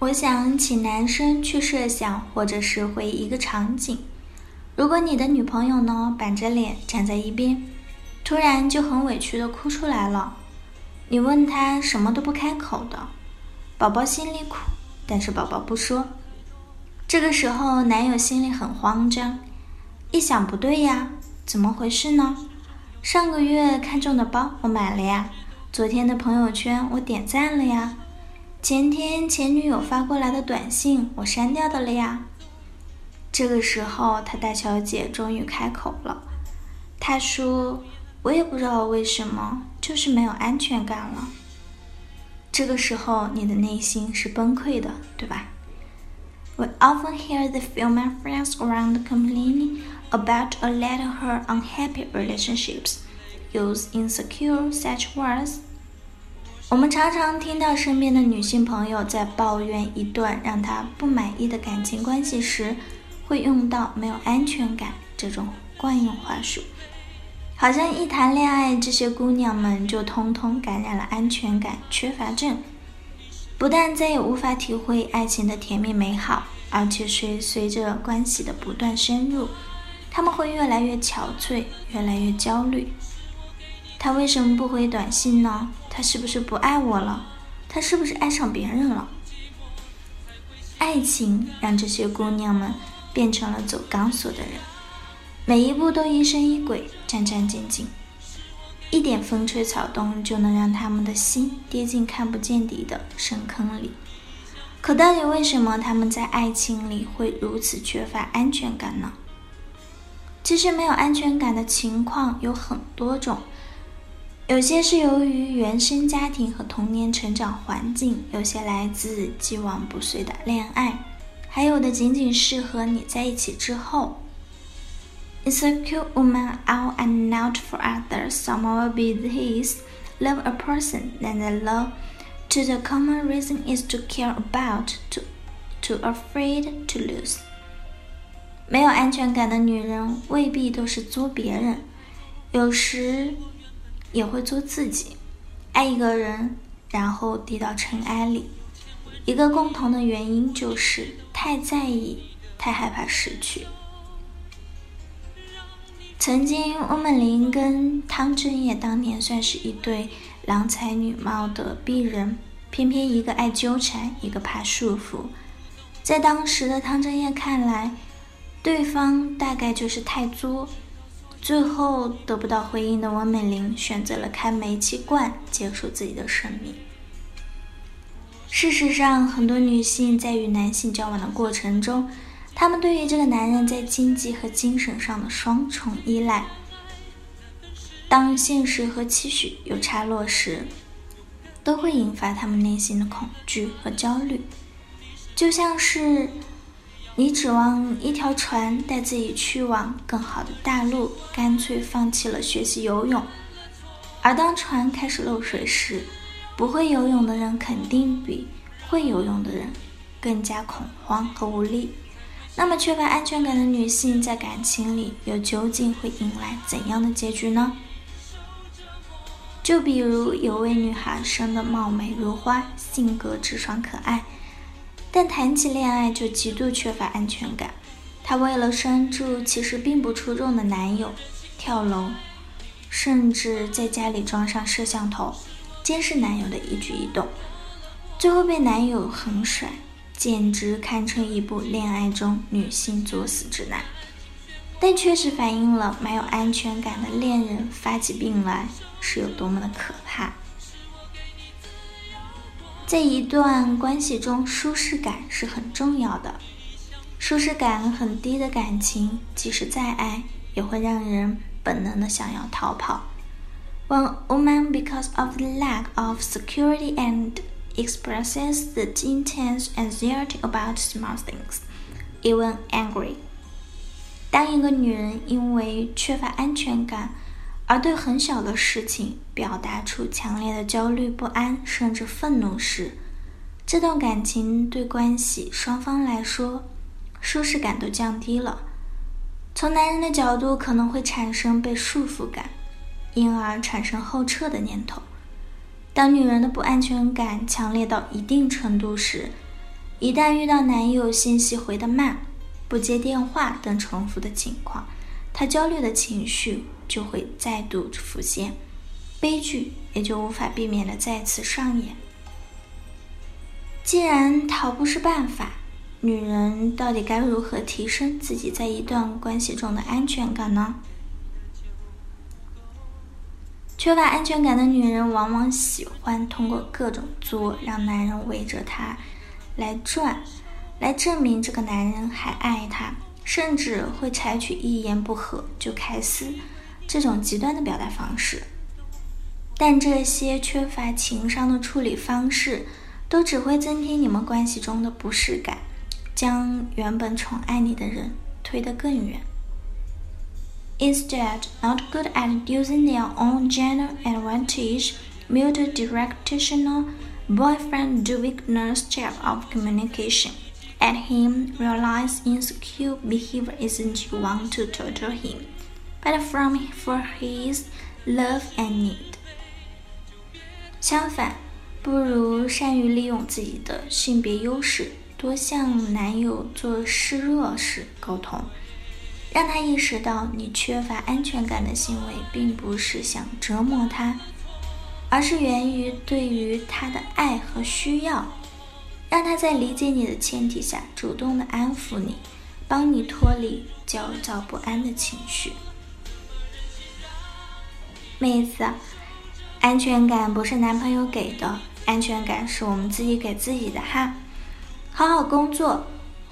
我想请男生去设想，或者是回忆一个场景。如果你的女朋友呢，板着脸站在一边，突然就很委屈的哭出来了，你问她什么都不开口的，宝宝心里苦，但是宝宝不说。这个时候，男友心里很慌张，一想不对呀，怎么回事呢？上个月看中的包我买了呀，昨天的朋友圈我点赞了呀。前天前女友发过来的短信，我删掉的了呀。这个时候，他大小姐终于开口了。她说：“我也不知道为什么，就是没有安全感了。”这个时候，你的内心是崩溃的，对吧？We often hear the female friends around complaining about a lot of her unhappy relationships. Use insecure such words. 我们常常听到身边的女性朋友在抱怨一段让她不满意的感情关系时，会用到“没有安全感”这种惯用话术，好像一谈恋爱，这些姑娘们就通通感染了安全感缺乏症，不但再也无法体会爱情的甜蜜美好，而且随随着关系的不断深入，他们会越来越憔悴，越来越焦虑。他为什么不回短信呢？他是不是不爱我了？他是不是爱上别人了？爱情让这些姑娘们变成了走钢索的人，每一步都疑神疑鬼、战战兢兢，一点风吹草动就能让他们的心跌进看不见底的深坑里。可到底为什么他们在爱情里会如此缺乏安全感呢？其实没有安全感的情况有很多种。有些是由于原生家庭和童年成长环境，有些来自既往不遂的恋爱，还有的仅仅是和你在一起之后。It's a cute woman out and out for others. Some will be this. love a person, then they love. To the common reason is to care about, to, to afraid to lose. 没有安全感的女人未必都是作别人，有时。也会做自己，爱一个人，然后低到尘埃里。一个共同的原因就是太在意，太害怕失去。曾经，翁美玲跟汤镇业当年算是一对郎才女貌的璧人，偏偏一个爱纠缠，一个怕束缚。在当时的汤镇业看来，对方大概就是太作。最后得不到回应的王美玲选择了开煤气罐结束自己的生命。事实上，很多女性在与男性交往的过程中，她们对于这个男人在经济和精神上的双重依赖。当现实和期许有差落时，都会引发他们内心的恐惧和焦虑，就像是。你指望一条船带自己去往更好的大陆，干脆放弃了学习游泳。而当船开始漏水时，不会游泳的人肯定比会游泳的人更加恐慌和无力。那么，缺乏安全感的女性在感情里又究竟会迎来怎样的结局呢？就比如有位女孩生得貌美如花，性格直爽可爱。但谈起恋爱就极度缺乏安全感。她为了拴住其实并不出众的男友，跳楼，甚至在家里装上摄像头，监视男友的一举一动，最后被男友横甩，简直堪称一部恋爱中女性作死指南。但确实反映了没有安全感的恋人发起病来是有多么的可怕。在一段关系中，舒适感是很重要的。舒适感很低的感情，即使再爱，也会让人本能的想要逃跑。When a woman, because of the lack of security and expresses the intense anxiety about small things, even angry, 当一个女人因为缺乏安全感而对很小的事情表达出强烈的焦虑不安甚至愤怒时，这段感情对关系双方来说舒适感都降低了。从男人的角度，可能会产生被束缚感，因而产生后撤的念头。当女人的不安全感强烈到一定程度时，一旦遇到男友信息回得慢、不接电话等重复的情况，她焦虑的情绪就会再度浮现，悲剧也就无法避免的再次上演。既然逃不是办法，女人到底该如何提升自己在一段关系中的安全感呢？缺乏安全感的女人往往喜欢通过各种作让男人围着她来转，来证明这个男人还爱她，甚至会采取一言不合就开撕这种极端的表达方式。但这些缺乏情商的处理方式，都只会增添你们关系中的不适感，将原本宠爱你的人推得更远。Instead, not good at using their own general advantage, multidirectional boyfriend do weakness step of communication. Let him realize insecure behavior isn't you want to torture him, But from for his love and need. 相反，不如善于利用自己的性别优势，多向男友做示弱式沟通。让他意识到，你缺乏安全感的行为，并不是想折磨他，而是源于对于他的爱和需要。让他在理解你的前提下，主动的安抚你，帮你脱离焦躁不安的情绪。妹子，安全感不是男朋友给的，安全感是我们自己给自己的哈。好好工作。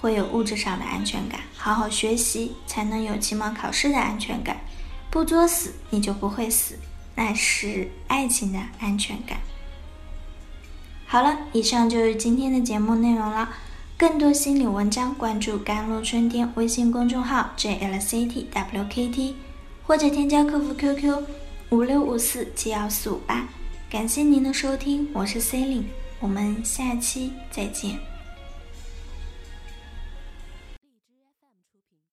会有物质上的安全感，好好学习才能有期末考试的安全感。不作死你就不会死，那是爱情的安全感。好了，以上就是今天的节目内容了。更多心理文章，关注“甘露春天”微信公众号 “jlctwkt”，或者添加客服 QQ 五六五四七幺四五八。感谢您的收听，我是 C e l i n e 我们下期再见。